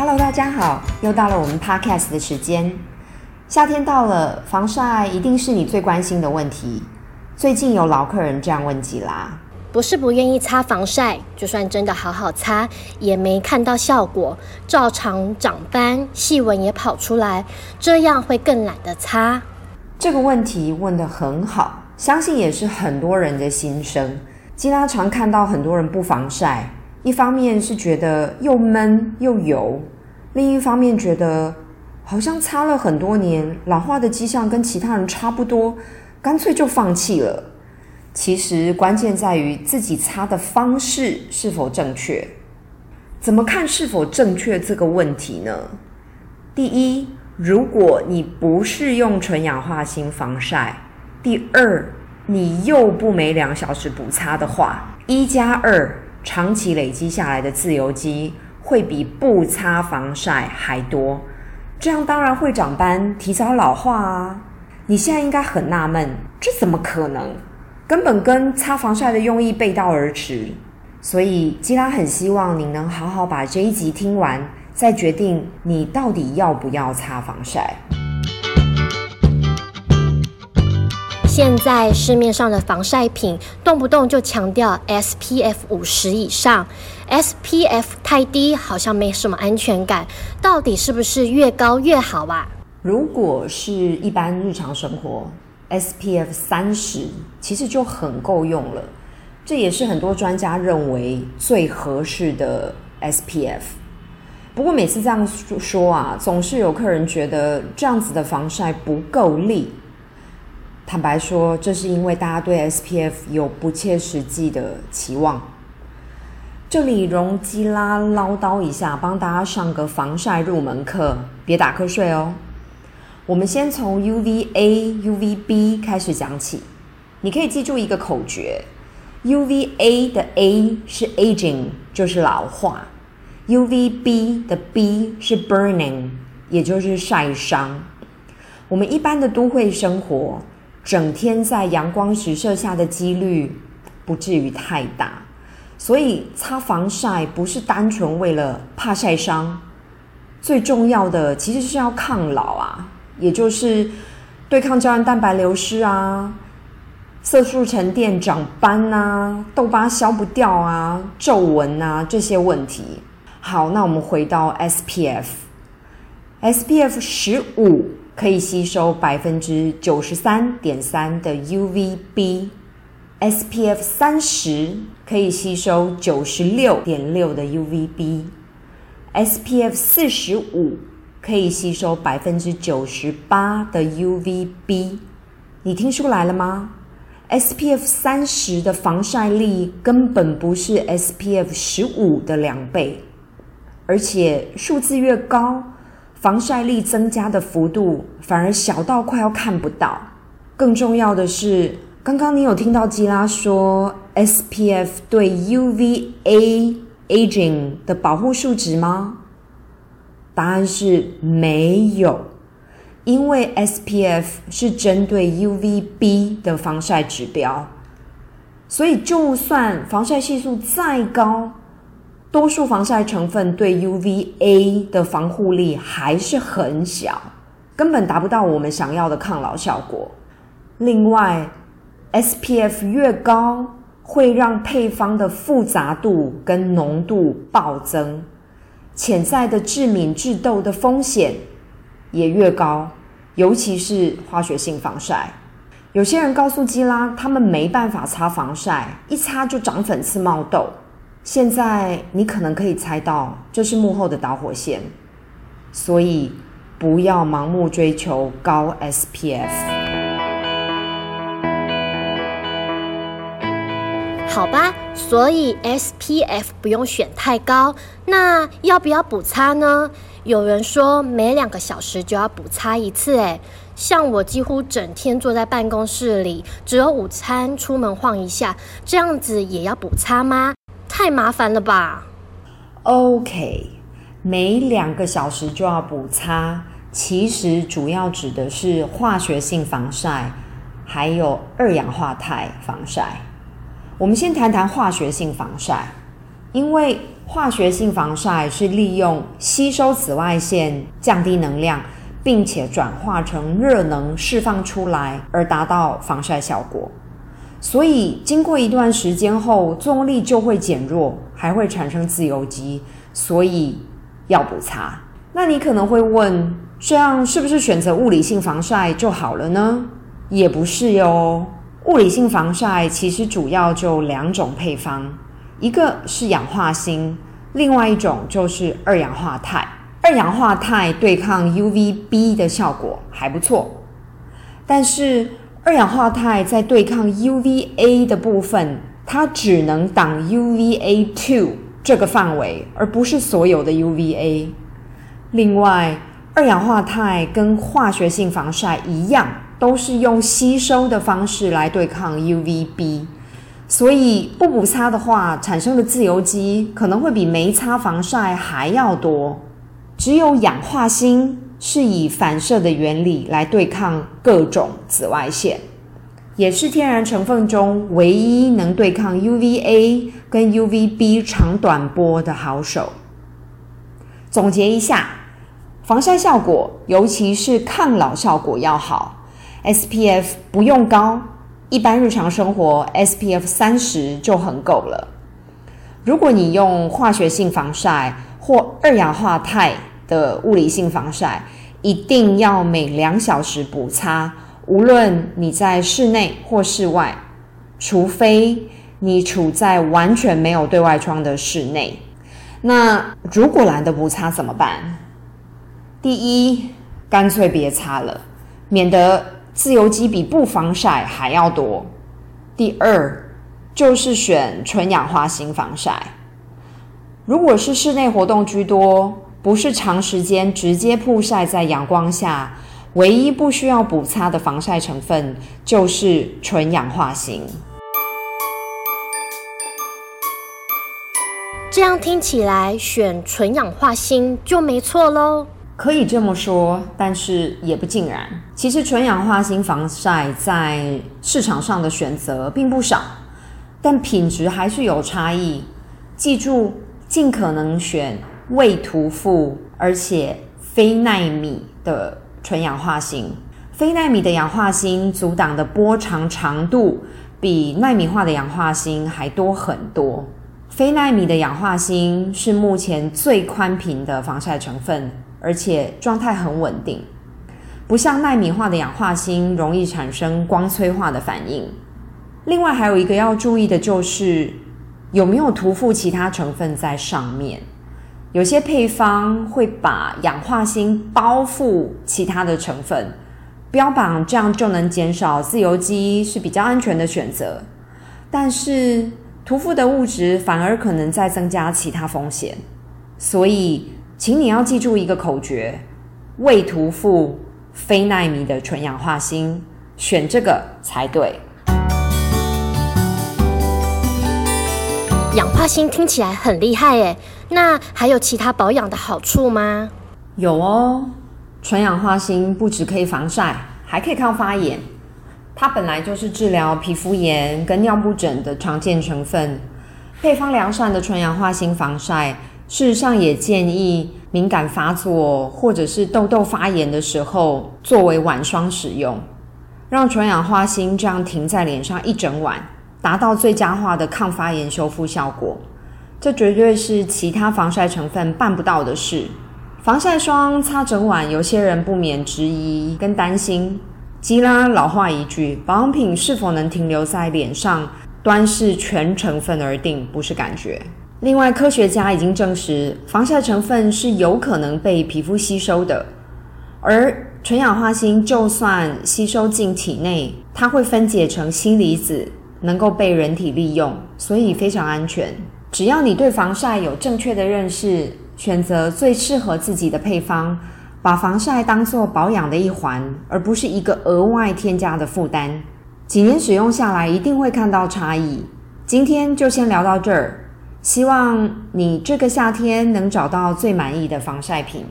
Hello，大家好，又到了我们 Podcast 的时间。夏天到了，防晒一定是你最关心的问题。最近有老客人这样问吉拉：不是不愿意擦防晒，就算真的好好擦，也没看到效果，照常长斑，细纹也跑出来，这样会更懒得擦。这个问题问得很好，相信也是很多人的心声。吉拉常看到很多人不防晒。一方面是觉得又闷又油，另一方面觉得好像擦了很多年，老化的迹象跟其他人差不多，干脆就放弃了。其实关键在于自己擦的方式是否正确。怎么看是否正确这个问题呢？第一，如果你不是用纯氧化锌防晒；第二，你又不每两小时补擦的话，一加二。长期累积下来的自由基会比不擦防晒还多，这样当然会长斑、提早老化啊！你现在应该很纳闷，这怎么可能？根本跟擦防晒的用意背道而驰。所以吉拉很希望你能好好把这一集听完，再决定你到底要不要擦防晒。现在市面上的防晒品动不动就强调 SPF 五十以上，SPF 太低好像没什么安全感，到底是不是越高越好啊？如果是一般日常生活，SPF 三十其实就很够用了，这也是很多专家认为最合适的 SPF。不过每次这样说啊，总是有客人觉得这样子的防晒不够力。坦白说，这是因为大家对 SPF 有不切实际的期望。这里容吉拉唠叨一下，帮大家上个防晒入门课，别打瞌睡哦。我们先从 UVA、UVB 开始讲起。你可以记住一个口诀：UVA 的 A 是 aging，就是老化；UVB 的 B 是 burning，也就是晒伤。我们一般的都会生活。整天在阳光直射下的几率不至于太大，所以擦防晒不是单纯为了怕晒伤，最重要的其实是要抗老啊，也就是对抗胶原蛋白流失啊、色素沉淀、长斑啊、痘疤消不掉啊、皱纹啊这些问题。好，那我们回到 SPF，SPF 十五。可以吸收百分之九十三点三的 UVB，SPF 三十可以吸收九十六点六的 UVB，SPF 四十五可以吸收百分之九十八的 UVB。你听出来了吗？SPF 三十的防晒力根本不是 SPF 十五的两倍，而且数字越高。防晒力增加的幅度反而小到快要看不到。更重要的是，刚刚你有听到基拉说 SPF 对 UVA aging 的保护数值吗？答案是没有，因为 SPF 是针对 UVB 的防晒指标，所以就算防晒系数再高。多数防晒成分对 UVA 的防护力还是很小，根本达不到我们想要的抗老效果。另外，SPF 越高，会让配方的复杂度跟浓度暴增，潜在的致敏致痘的风险也越高，尤其是化学性防晒。有些人告诉基拉，他们没办法擦防晒，一擦就长粉刺冒痘。现在你可能可以猜到，这是幕后的导火线，所以不要盲目追求高 SPF。好吧，所以 SPF 不用选太高，那要不要补擦呢？有人说每两个小时就要补擦一次，诶，像我几乎整天坐在办公室里，只有午餐出门晃一下，这样子也要补擦吗？太麻烦了吧？OK，每两个小时就要补擦，其实主要指的是化学性防晒，还有二氧化钛防晒。我们先谈谈化学性防晒，因为化学性防晒是利用吸收紫外线降低能量，并且转化成热能释放出来，而达到防晒效果。所以经过一段时间后，作用力就会减弱，还会产生自由基，所以要补擦。那你可能会问，这样是不是选择物理性防晒就好了呢？也不是哟。物理性防晒其实主要就两种配方，一个是氧化锌，另外一种就是二氧化钛。二氧化钛对抗 UVB 的效果还不错，但是二氧化钛在对抗 UVA 的部分，它只能挡 UVA2 这个范围，而不是所有的 UVA。另外，二氧化钛跟化学性防晒一样。都是用吸收的方式来对抗 UVB，所以不补擦的话，产生的自由基可能会比没擦防晒还要多。只有氧化锌是以反射的原理来对抗各种紫外线，也是天然成分中唯一能对抗 UVA 跟 UVB 长短波的好手。总结一下，防晒效果，尤其是抗老效果要好。SPF 不用高，一般日常生活 SPF 三十就很够了。如果你用化学性防晒或二氧化钛的物理性防晒，一定要每两小时补擦，无论你在室内或室外，除非你处在完全没有对外窗的室内。那如果懒得补擦怎么办？第一，干脆别擦了，免得。自由基比不防晒还要多。第二，就是选纯氧化锌防晒。如果是室内活动居多，不是长时间直接曝晒在阳光下，唯一不需要补擦的防晒成分就是纯氧化锌。这样听起来，选纯氧化锌就没错喽。可以这么说，但是也不尽然。其实纯氧化锌防晒在市场上的选择并不少，但品质还是有差异。记住，尽可能选未涂覆而且非奈米的纯氧化锌。非奈米的氧化锌阻挡的波长长度比奈米化的氧化锌还多很多。非奈米的氧化锌是目前最宽频的防晒成分。而且状态很稳定，不像奈米化的氧化锌容易产生光催化的反应。另外还有一个要注意的就是有没有涂覆其他成分在上面。有些配方会把氧化锌包覆其他的成分，标榜这样就能减少自由基，是比较安全的选择。但是涂覆的物质反而可能再增加其他风险，所以。请你要记住一个口诀：未涂覆非奈米的纯氧化锌，选这个才对。氧化锌听起来很厉害诶，那还有其他保养的好处吗？有哦，纯氧化锌不只可以防晒，还可以抗发炎。它本来就是治疗皮肤炎跟尿布疹的常见成分，配方良善的纯氧化锌防晒。事实上，也建议敏感发作或者是痘痘发炎的时候作为晚霜使用，让纯氧化锌这样停在脸上一整晚，达到最佳化的抗发炎修复效果。这绝对是其他防晒成分办不到的事。防晒霜擦整晚，有些人不免质疑跟担心。基拉老话一句：保养品是否能停留在脸上，端视全成分而定，不是感觉。另外，科学家已经证实，防晒成分是有可能被皮肤吸收的，而纯氧化锌就算吸收进体内，它会分解成锌离子，能够被人体利用，所以非常安全。只要你对防晒有正确的认识，选择最适合自己的配方，把防晒当做保养的一环，而不是一个额外添加的负担，几年使用下来，一定会看到差异。今天就先聊到这儿。希望你这个夏天能找到最满意的防晒品。